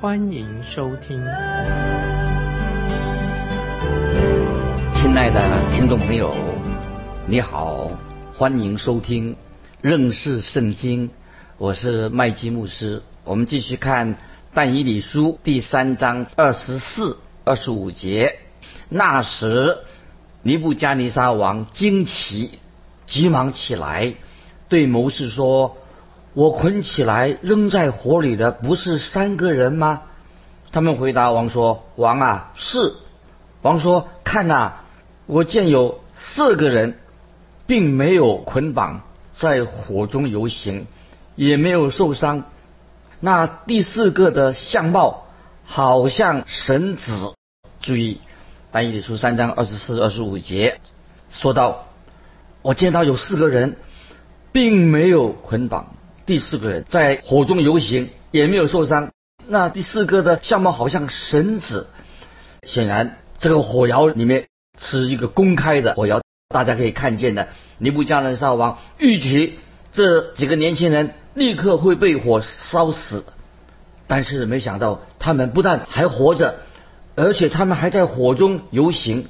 欢迎收听。亲爱的听众朋友，你好，欢迎收听认识圣经。我是麦基牧师，我们继续看但以理书第三章二十四、二十五节。那时，尼布加尼撒王惊奇，急忙起来，对谋士说：“我捆起来扔在火里的不是三个人吗？”他们回答王说：“王啊，是。”王说：“看呐，我见有四个人，并没有捆绑，在火中游行。”也没有受伤。那第四个的相貌好像神子。注意，但以理书三章二十四、二十五节说到，我见到有四个人，并没有捆绑；第四个人在火中游行，也没有受伤。那第四个的相貌好像神子。显然，这个火窑里面是一个公开的火窑，大家可以看见的。尼布加人沙王预期这几个年轻人。立刻会被火烧死，但是没想到他们不但还活着，而且他们还在火中游行。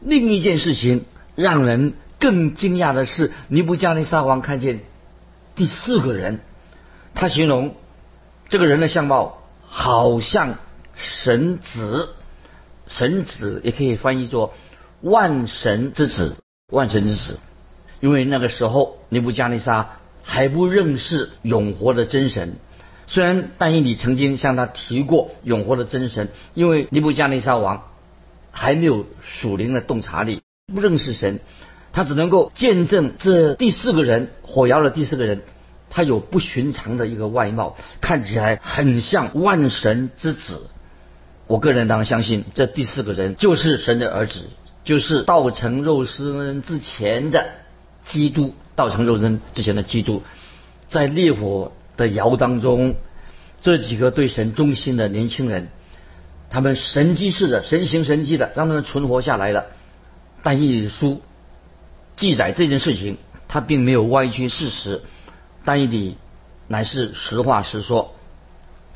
另一件事情让人更惊讶的是，尼布加尼沙王看见第四个人，他形容这个人的相貌好像神子，神子也可以翻译作万神之子，万神之子，因为那个时候尼布加尼撒。还不认识永活的真神，虽然但以理曾经向他提过永活的真神，因为尼布加尼撒王还没有属灵的洞察力，不认识神，他只能够见证这第四个人火窑的第四个人，他有不寻常的一个外貌，看起来很像万神之子。我个人当然相信这第四个人就是神的儿子，就是道成肉身之前的基督。道成肉身之前的基督，在烈火的窑当中，这几个对神忠心的年轻人，他们神机似的，神行神迹的，让他们存活下来了。但一输记载这件事情，他并没有歪曲事实，但一理乃是实话实说。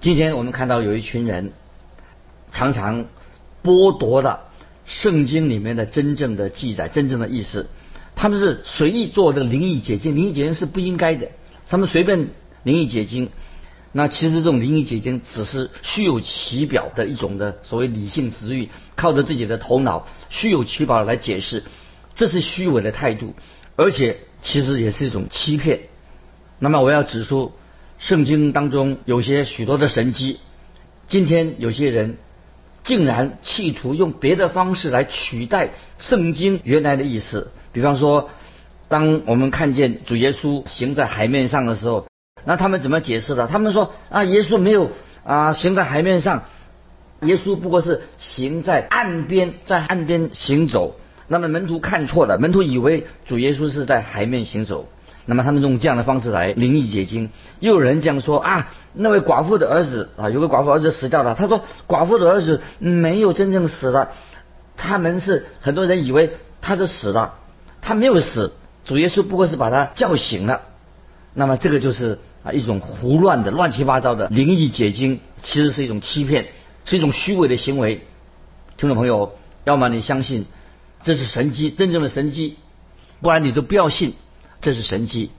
今天我们看到有一群人，常常剥夺了圣经里面的真正的记载，真正的意思。他们是随意做这个灵异解经，灵异解经是不应该的。他们随便灵异解经，那其实这种灵异解经只是虚有其表的一种的所谓理性词语，靠着自己的头脑虚有其表来解释，这是虚伪的态度，而且其实也是一种欺骗。那么我要指出，圣经当中有些许多的神迹，今天有些人竟然企图用别的方式来取代圣经原来的意思。比方说，当我们看见主耶稣行在海面上的时候，那他们怎么解释的？他们说啊，耶稣没有啊行在海面上，耶稣不过是行在岸边，在岸边行走。那么门徒看错了，门徒以为主耶稣是在海面行走。那么他们用这样的方式来灵异解经。又有人这样说啊，那位寡妇的儿子啊，有个寡妇儿子死掉了。他说寡妇的儿子没有真正死了，他们是很多人以为他是死了。他没有死，主耶稣不过是把他叫醒了。那么这个就是啊一种胡乱的、乱七八糟的灵异解经，其实是一种欺骗，是一种虚伪的行为。听众朋友，要么你相信这是神迹，真正的神迹，不然你就不要信这是神迹。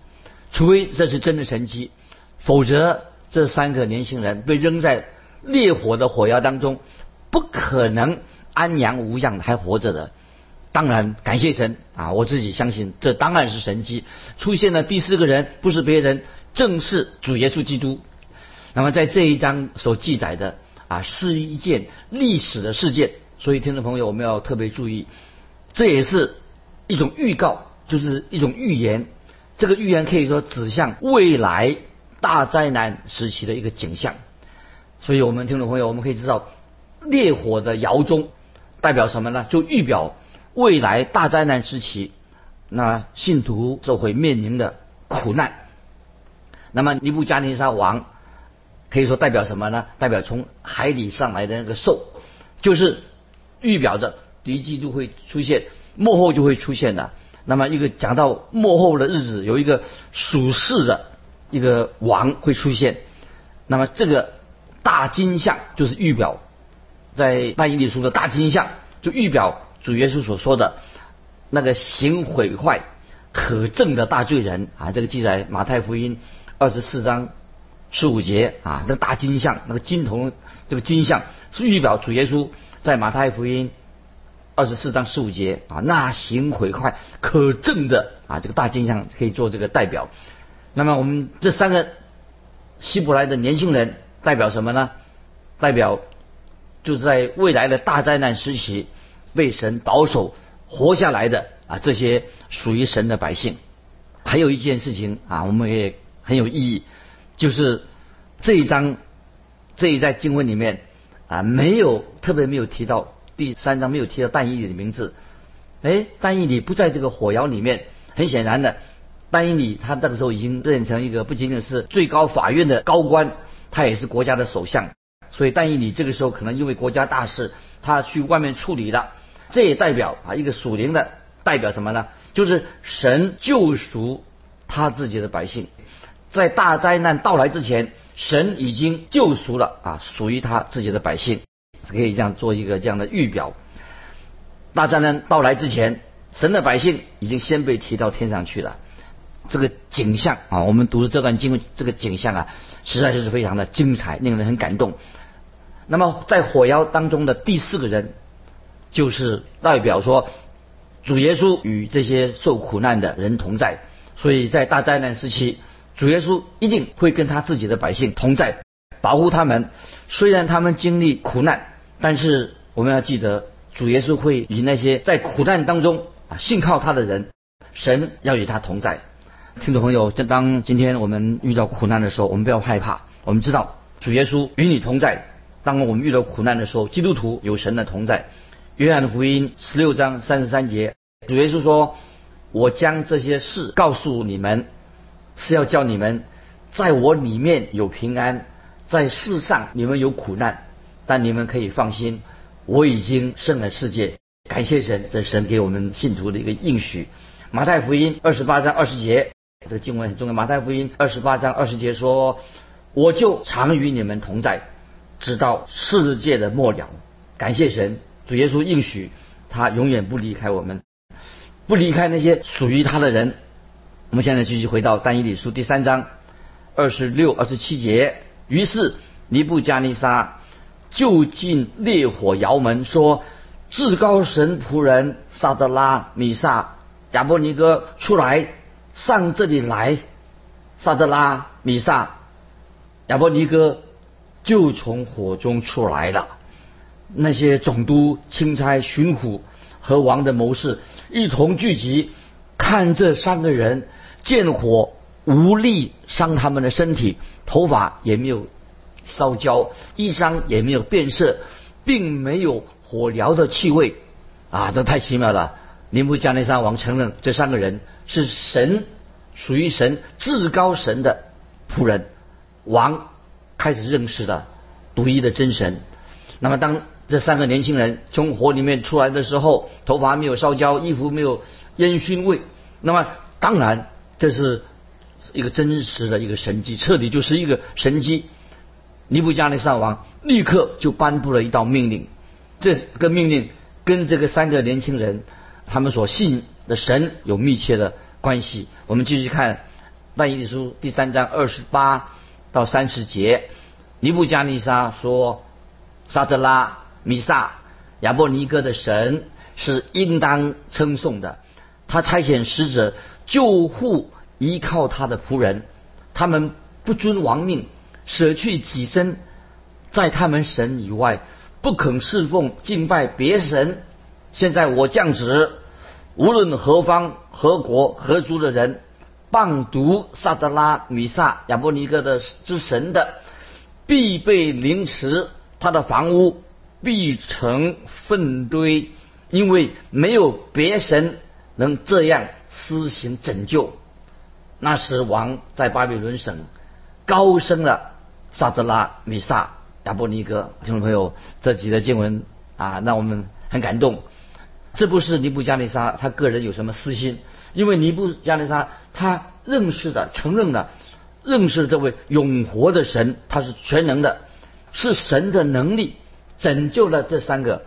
除非这是真的神迹，否则这三个年轻人被扔在烈火的火窑当中，不可能安然无恙还活着的。当然，感谢神啊！我自己相信，这当然是神迹。出现了第四个人，不是别人，正是主耶稣基督。那么，在这一章所记载的啊，是一件历史的事件。所以，听众朋友，我们要特别注意，这也是一种预告，就是一种预言。这个预言可以说指向未来大灾难时期的一个景象。所以我们听众朋友，我们可以知道，烈火的窑中，代表什么呢？就预表未来大灾难时期，那信徒就会面临的苦难。那么尼布加尼撒王可以说代表什么呢？代表从海里上来的那个兽，就是预表着敌基督会出现，幕后就会出现的。那么一个讲到幕后的日子，有一个属世的一个王会出现。那么这个大金像就是预表，在但以理书的大金像就预表主耶稣所说的那个行毁坏、可憎的大罪人啊。这个记载马太福音二十四章十五节啊，那个大金像，那个金铜这个金像是预表主耶稣在马太福音二十四章十五节啊，那行毁坏、可证的啊，这个大金像可以做这个代表。那么我们这三个。希伯来的年轻人代表什么呢？代表就是在未来的大灾难时期被神保守活下来的啊，这些属于神的百姓。还有一件事情啊，我们也很有意义，就是这一章这一在经文里面啊，没有特别没有提到第三章没有提到但以理的名字。哎，但以理不在这个火窑里面，很显然的。但以理他那个时候已经变成一个不仅仅是最高法院的高官，他也是国家的首相。所以但以理这个时候可能因为国家大事，他去外面处理了。这也代表啊一个属灵的代表什么呢？就是神救赎他自己的百姓，在大灾难到来之前，神已经救赎了啊属于他自己的百姓，可以这样做一个这样的预表。大灾难到来之前，神的百姓已经先被提到天上去了。这个景象啊，我们读这段经文，这个景象啊，实在是非常的精彩，令人很感动。那么在火窑当中的第四个人，就是代表说，主耶稣与这些受苦难的人同在。所以在大灾难时期，主耶稣一定会跟他自己的百姓同在，保护他们。虽然他们经历苦难，但是我们要记得，主耶稣会与那些在苦难当中啊信靠他的人，神要与他同在。听众朋友，正当今天我们遇到苦难的时候，我们不要害怕。我们知道主耶稣与你同在。当我们遇到苦难的时候，基督徒有神的同在。约翰福音十六章三十三节，主耶稣说：“我将这些事告诉你们，是要叫你们在我里面有平安，在世上你们有苦难，但你们可以放心，我已经胜了世界。”感谢神，这神给我们信徒的一个应许。马太福音二十八章二十节。这个经文很重要。马太福音二十八章二十节说：“我就常与你们同在，直到世界的末了。”感谢神，主耶稣应许他永远不离开我们，不离开那些属于他的人。我们现在继续回到但以理书第三章二十六、二十七节。于是尼布加尼撒就进烈火窑门，说：“至高神仆人萨德拉、米萨、亚伯尼哥出来。”上这里来，萨德拉、米萨、亚伯尼哥就从火中出来了。那些总督、钦差、巡抚和王的谋士一同聚集，看这三个人见火无力伤他们的身体，头发也没有烧焦，衣裳也没有变色，并没有火燎的气味。啊，这太奇妙了！尼布加内山王承认这三个人。是神属于神至高神的仆人，王开始认识了独一的真神。那么，当这三个年轻人从火里面出来的时候，头发没有烧焦，衣服没有烟熏味。那么，当然这是一个真实的一个神迹，彻底就是一个神迹。尼布加尼撒王立刻就颁布了一道命令，这个命令跟这个三个年轻人他们所信。的神有密切的关系。我们继续看《但以理书》第三章二十八到三十节。尼布加尼撒说：“沙德拉、米萨、亚伯尼哥的神是应当称颂的。他差遣使者救护依靠他的仆人，他们不遵王命，舍去己身，在他们神以外不肯侍奉敬拜别神。现在我降旨。”无论何方、何国、何族的人，谤读萨德拉、米萨、亚伯尼哥的之神的，必被凌迟，他的房屋必成粪堆，因为没有别神能这样施行拯救。那时王在巴比伦省高升了萨德拉、米萨、亚伯尼哥。听众朋友，这几个经文啊，让我们很感动。这不是尼布加尼撒他个人有什么私心，因为尼布加尼撒他认识的、承认的、认识这位永活的神，他是全能的，是神的能力拯救了这三个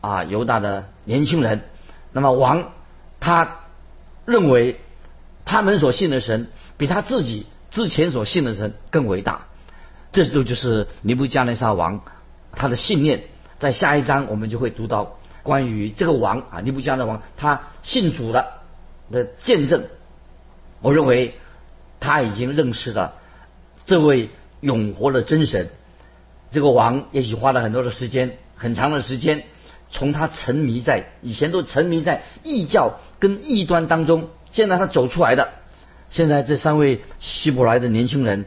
啊犹大的年轻人。那么王他认为他们所信的神比他自己之前所信的神更伟大，这就就是尼布加尼撒王他的信念。在下一章我们就会读到。关于这个王啊，尼布加的王，他信主了的见证，我认为他已经认识了这位永活的真神。这个王也许花了很多的时间，很长的时间，从他沉迷在以前都沉迷在异教跟异端当中，现在他走出来的。现在这三位希伯来的年轻人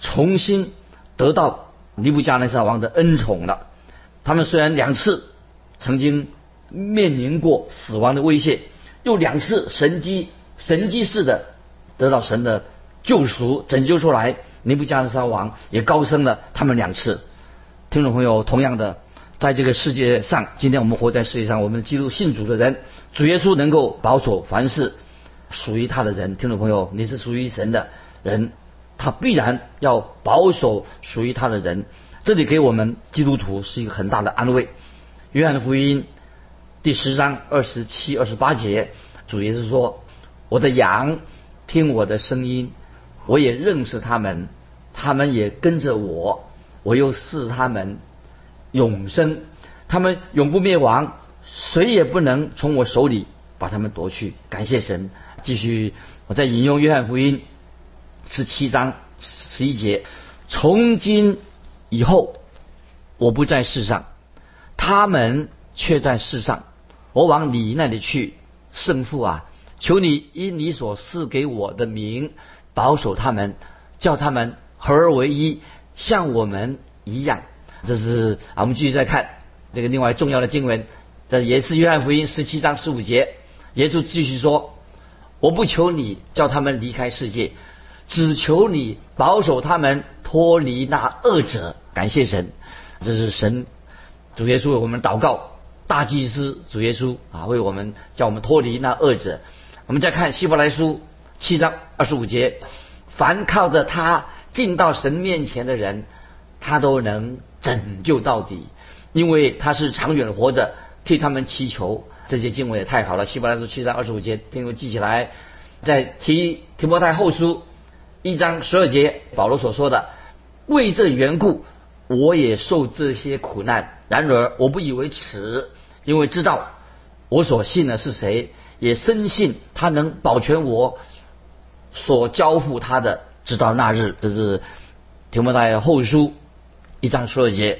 重新得到尼布加内撒王的恩宠了。他们虽然两次。曾经面临过死亡的威胁，又两次神机神机式的得到神的救赎拯救出来。尼布加尼撒王也高升了他们两次。听众朋友，同样的，在这个世界上，今天我们活在世界上，我们基督信主的人，主耶稣能够保守凡是属于他的人。听众朋友，你是属于神的人，他必然要保守属于他的人。这里给我们基督徒是一个很大的安慰。约翰福音第十章二十七、二十八节，主耶稣说：“我的羊听我的声音，我也认识他们，他们也跟着我，我又赐他们永生，他们永不灭亡，谁也不能从我手里把他们夺去。”感谢神。继续，我再引用约翰福音十七章十一节：“从今以后，我不在世上。”他们却在世上，我往你那里去，圣父啊，求你以你所赐给我的名保守他们，叫他们合而为一，像我们一样。这是啊，我们继续再看这个另外重要的经文，这也是约翰福音十七章十五节，耶稣继续说：“我不求你叫他们离开世界，只求你保守他们脱离那恶者。”感谢神，这是神。主耶稣为我们祷告，大祭司主耶稣啊，为我们叫我们脱离那恶者。我们再看希伯来书七章二十五节，凡靠着他进到神面前的人，他都能拯救到底，因为他是长远活着，替他们祈求。这些经文也太好了。希伯来书七章二十五节，听我记起来。在提提摩太后书一章十二节，保罗所说的，为这缘故。我也受这些苦难，然而我不以为耻，因为知道我所信的是谁，也深信他能保全我所交付他的，直到那日。这是提摩太后书一章十二节。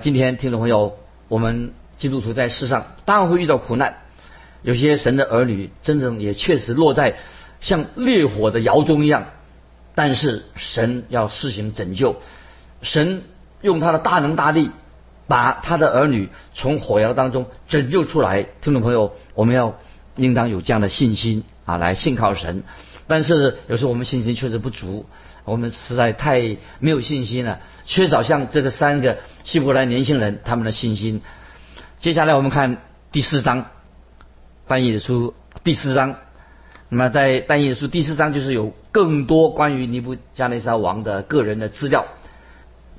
今天听众朋友，我们基督徒在世上当然会遇到苦难，有些神的儿女真正也确实落在像烈火的窑中一样，但是神要施行拯救，神。用他的大能大力，把他的儿女从火窑当中拯救出来。听众朋友，我们要应当有这样的信心啊，来信靠神。但是有时候我们信心确实不足，我们实在太没有信心了，缺少像这个三个希伯来年轻人他们的信心。接下来我们看第四章，翻译的书第四章。那么在翻译的书第四章就是有更多关于尼布加内沙王的个人的资料。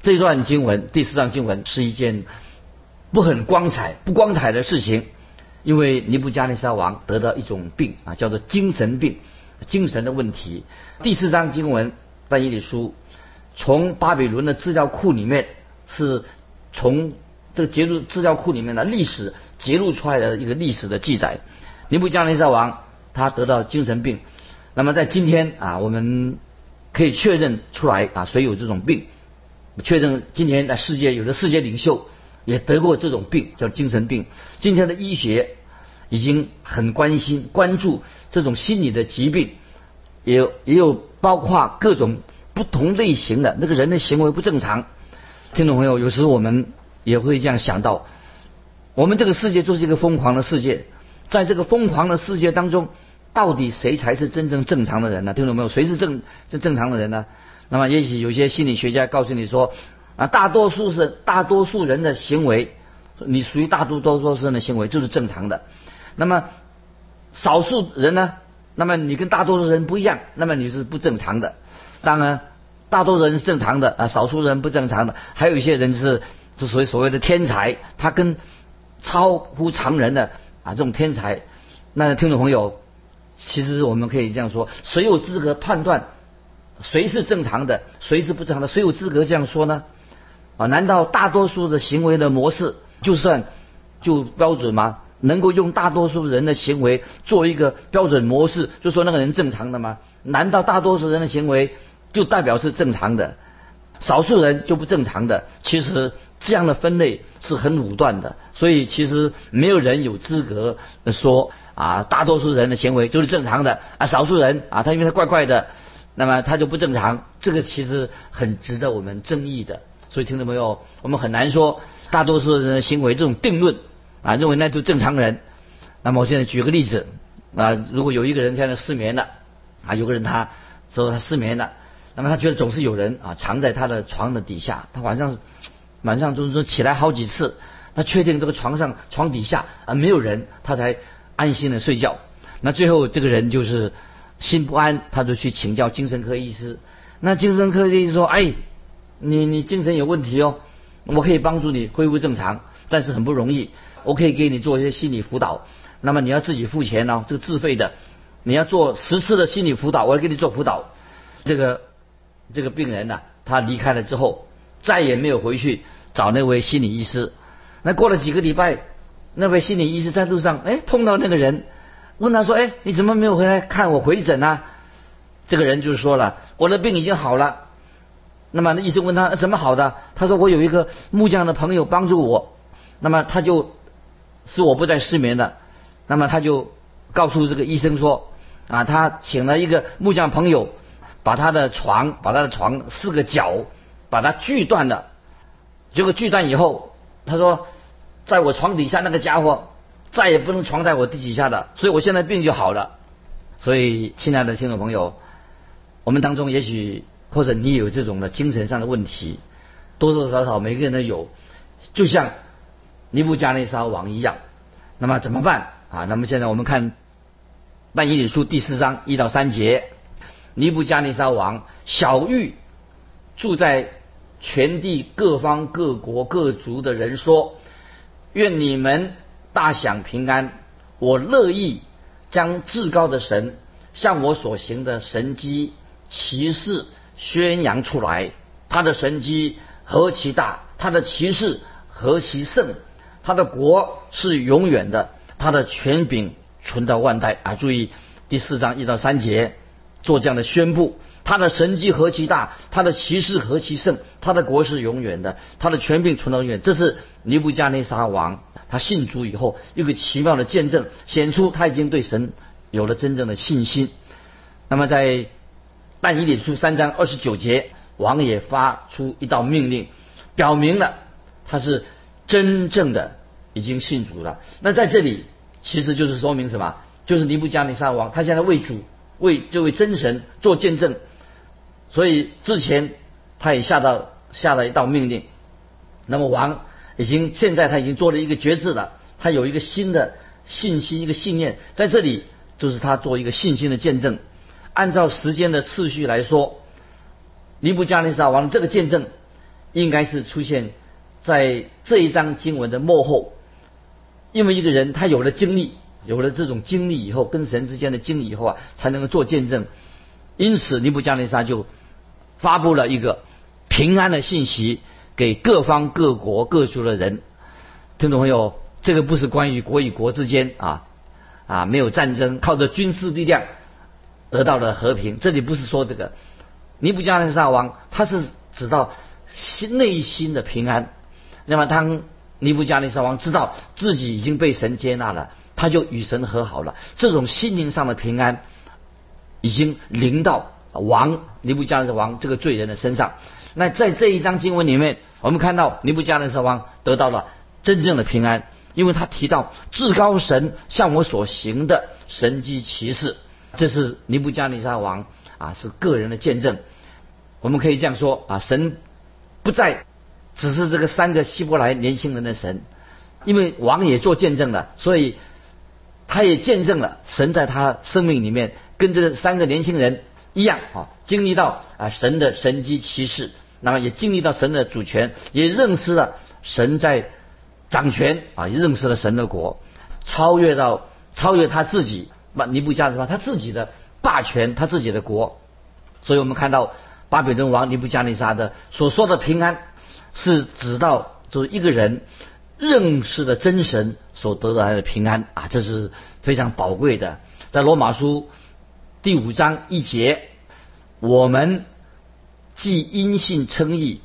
这段经文，第四章经文是一件不很光彩、不光彩的事情，因为尼布加尼撒王得到一种病啊，叫做精神病，精神的问题。第四章经文翻译的书，从巴比伦的资料库里面，是从这个揭露资料库里面的历史揭露出来的一个历史的记载。尼布加尼撒王他得到精神病，那么在今天啊，我们可以确认出来啊，谁有这种病？确认今天的世界有的世界领袖也得过这种病，叫精神病。今天的医学已经很关心、关注这种心理的疾病，也也有包括各种不同类型的那个人的行为不正常。听众朋友，有时我们也会这样想到，我们这个世界就是一个疯狂的世界，在这个疯狂的世界当中，到底谁才是真正正常的人呢？听懂没有？谁是正正正常的人呢？那么也许有些心理学家告诉你说，啊，大多数是大多数人的行为，你属于大多多数人的行为就是正常的。那么少数人呢？那么你跟大多数人不一样，那么你是不正常的。当然，大多数人是正常的啊，少数人不正常的。还有一些人是，就所谓所谓的天才，他跟超乎常人的啊这种天才。那听众朋友，其实我们可以这样说：谁有资格判断谁是正常的，谁是不正常的？谁有资格这样说呢？啊，难道大多数的行为的模式就算就标准吗？能够用大多数人的行为做一个标准模式，就说那个人正常的吗？难道大多数人的行为就代表是正常的，少数人就不正常的？其实这样的分类是很武断的，所以其实没有人有资格说啊，大多数人的行为就是正常的啊，少数人啊，他因为他怪怪的，那么他就不正常。这个其实很值得我们争议的。所以听到没有？我们很难说大多数人的行为这种定论。啊，认为那就正常人。那么我现在举个例子啊，如果有一个人现在失眠了，啊，有个人他说他失眠了，那么他觉得总是有人啊藏在他的床的底下，他晚上晚上就是说起来好几次，他确定这个床上床底下啊没有人，他才安心的睡觉。那最后这个人就是心不安，他就去请教精神科医师。那精神科医师说：“哎，你你精神有问题哦，我可以帮助你恢复正常，但是很不容易。”我可以给你做一些心理辅导，那么你要自己付钱哦，这个自费的，你要做十次的心理辅导，我要给你做辅导。这个这个病人呢，他离开了之后，再也没有回去找那位心理医师。那过了几个礼拜，那位心理医师在路上哎碰到那个人，问他说：“哎，你怎么没有回来看我回诊呢？”这个人就说了：“我的病已经好了。”那么那医生问他怎么好的？他说：“我有一个木匠的朋友帮助我。”那么他就。是我不再失眠的，那么他就告诉这个医生说，啊，他请了一个木匠朋友，把他的床，把他的床四个角，把它锯断了。结果锯断以后，他说，在我床底下那个家伙再也不能床在我地底下的，所以我现在病就好了。所以，亲爱的听众朋友，我们当中也许或者你有这种的精神上的问题，多多少少每个人都有，就像。尼布加内沙王一样，那么怎么办啊？那么现在我们看但以理书第四章一到三节，尼布加内沙王小玉住在全地各方各国各族的人说：愿你们大享平安。我乐意将至高的神向我所行的神机骑士宣扬出来。他的神机何其大，他的骑士何其盛。他的国是永远的，他的权柄存到万代啊！注意第四章一到三节做这样的宣布：他的神迹何其大，他的骑士何其盛，他的国是永远的，他的权柄存到永远。这是尼布加内沙王他信主以后一个奇妙的见证，显出他已经对神有了真正的信心。那么在但以理书三章二十九节，王也发出一道命令，表明了他是真正的。已经信主了。那在这里，其实就是说明什么？就是尼布加尼撒王，他现在为主，为这位真神做见证。所以之前他也下到下了一道命令。那么王已经现在他已经做了一个决志了，他有一个新的信心，一个信念，在这里就是他做一个信心的见证。按照时间的次序来说，尼布加尼撒王这个见证应该是出现在这一章经文的幕后。因为一个人他有了经历，有了这种经历以后，跟神之间的经历以后啊，才能够做见证。因此，尼布加内沙就发布了一个平安的信息给各方各国各族的人。听众朋友，这个不是关于国与国之间啊啊没有战争，靠着军事力量得到了和平。这里不是说这个尼布加内沙王，他是指到心内心的平安。那么当尼布加尼撒王知道自己已经被神接纳了，他就与神和好了。这种心灵上的平安已经临到王尼布加尼撒王这个罪人的身上。那在这一章经文里面，我们看到尼布加尼撒王得到了真正的平安，因为他提到至高神向我所行的神迹奇事，这是尼布加尼撒王啊是个人的见证。我们可以这样说啊，神不再只是这个三个希伯来年轻人的神，因为王也做见证了，所以他也见证了神在他生命里面跟这三个年轻人一样啊，经历到啊神的神迹奇事，那么也经历到神的主权，也认识了神在掌权啊，也认识了神的国，超越到超越他自己，那尼布加什么他自己的霸权，他自己的国，所以我们看到。巴比伦王尼布加尼撒的所说的平安，是指到就是一个人认识了真神所得来的平安啊，这是非常宝贵的。在罗马书第五章一节，我们既因信称义，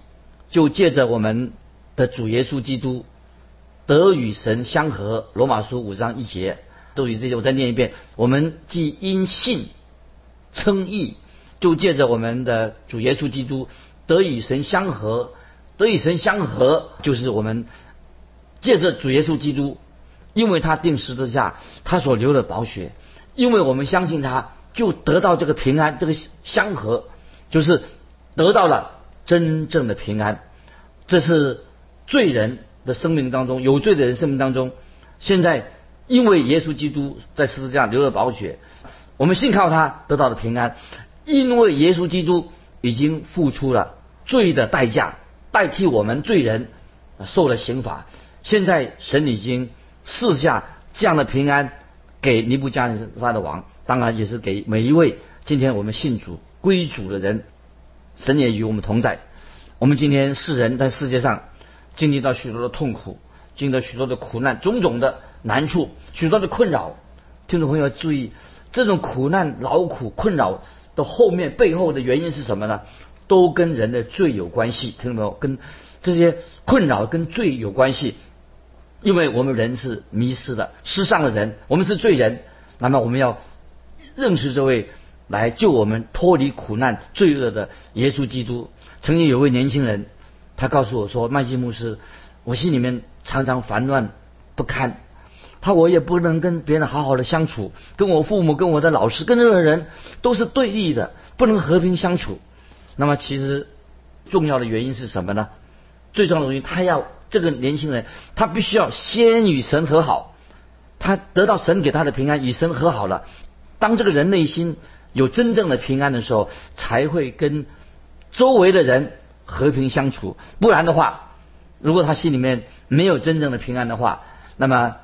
就借着我们的主耶稣基督得与神相合。罗马书五章一节，都以这些，我再念一遍：我们既因信称义。就借着我们的主耶稣基督得与神相合，得与神相合，就是我们借着主耶稣基督，因为他定十字架，他所流的宝血，因为我们相信他，就得到这个平安，这个相合，就是得到了真正的平安。这是罪人的生命当中，有罪的人生命当中，现在因为耶稣基督在十字架流了宝血，我们信靠他得到的平安。因为耶稣基督已经付出了罪的代价，代替我们罪人受了刑罚。现在神已经赐下这样的平安给尼布加尼撒的王，当然也是给每一位今天我们信主归主的人。神也与我们同在。我们今天世人在世界上经历到许多的痛苦，经历到许多的苦难，种种的难处，许多的困扰。听众朋友注意，这种苦难、劳苦、困扰。的后面背后的原因是什么呢？都跟人的罪有关系，听到没有？跟这些困扰跟罪有关系，因为我们人是迷失的、失上的人，我们是罪人。那么我们要认识这位来救我们脱离苦难、罪恶的耶稣基督。曾经有位年轻人，他告诉我说：“麦基牧师，我心里面常常烦乱不堪。”他我也不能跟别人好好的相处，跟我父母、跟我的老师、跟任何人都是对立的，不能和平相处。那么其实重要的原因是什么呢？最重要的原因，他要这个年轻人，他必须要先与神和好，他得到神给他的平安，与神和好了。当这个人内心有真正的平安的时候，才会跟周围的人和平相处。不然的话，如果他心里面没有真正的平安的话，那么。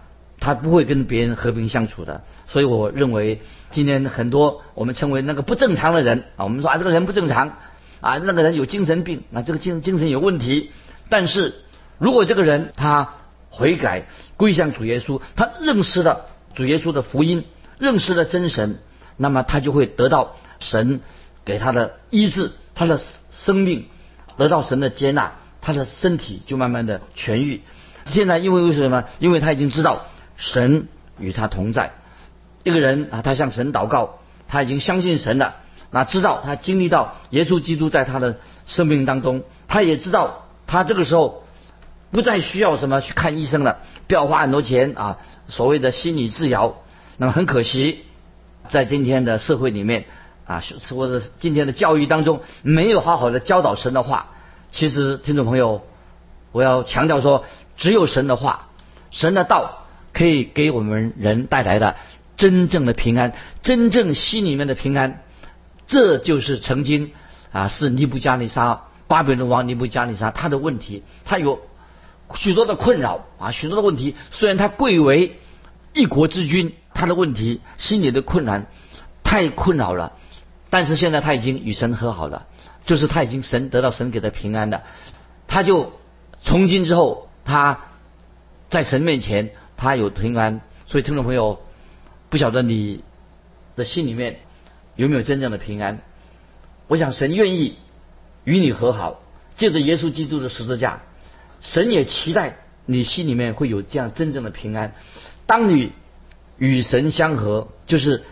他不会跟别人和平相处的，所以我认为今天很多我们称为那个不正常的人啊，我们说啊这个人不正常啊，那个人有精神病啊，这个精精神有问题。但是如果这个人他悔改归向主耶稣，他认识了主耶稣的福音，认识了真神，那么他就会得到神给他的医治，他的生命得到神的接纳，他的身体就慢慢的痊愈。现在因为为什么？因为他已经知道。神与他同在，一个人啊，他向神祷告，他已经相信神了，那知道他经历到耶稣基督在他的生命当中，他也知道他这个时候不再需要什么去看医生了，不要花很多钱啊，所谓的心理治疗。那么很可惜，在今天的社会里面啊，或者今天的教育当中，没有好好的教导神的话。其实，听众朋友，我要强调说，只有神的话，神的道。可以给我们人带来的真正的平安，真正心里面的平安，这就是曾经啊是尼布加尼沙巴比伦王尼布加尼沙他的问题，他有许多的困扰啊，许多的问题。虽然他贵为一国之君，他的问题心里的困难太困扰了，但是现在他已经与神和好了，就是他已经神得到神给的平安的，他就从今之后他在神面前。他有平安，所以听众朋友，不晓得你的心里面有没有真正的平安？我想神愿意与你和好，借着耶稣基督的十字架，神也期待你心里面会有这样真正的平安。当你与神相合，就是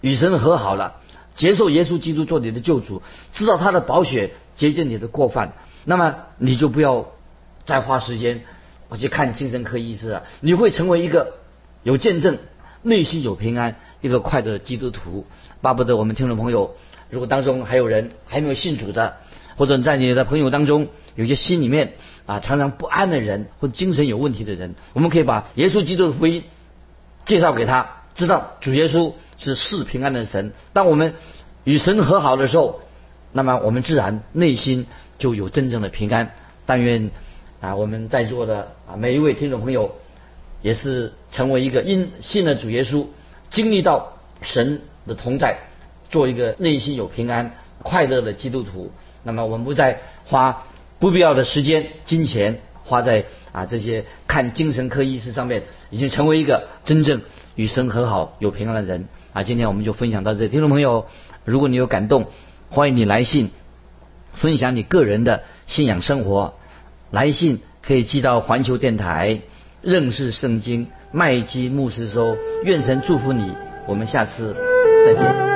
与神和好了，接受耶稣基督做你的救主，知道他的宝血洁净你的过犯，那么你就不要再花时间我去看精神科医师啊，你会成为一个有见证、内心有平安、一个快乐的基督徒。巴不得我们听众朋友，如果当中还有人还没有信主的，或者在你的朋友当中有些心里面啊常常不安的人，或精神有问题的人，我们可以把耶稣基督的福音介绍给他，知道主耶稣。是是平安的神。当我们与神和好的时候，那么我们自然内心就有真正的平安。但愿啊，我们在座的啊每一位听众朋友，也是成为一个因信了主耶稣，经历到神的同在，做一个内心有平安、快乐的基督徒。那么我们不再花不必要的时间、金钱花在啊这些看精神科医师上面，已经成为一个真正与神和好、有平安的人。啊，今天我们就分享到这。听众朋友，如果你有感动，欢迎你来信分享你个人的信仰生活。来信可以寄到环球电台认识圣经麦基牧师收。愿神祝福你，我们下次再见。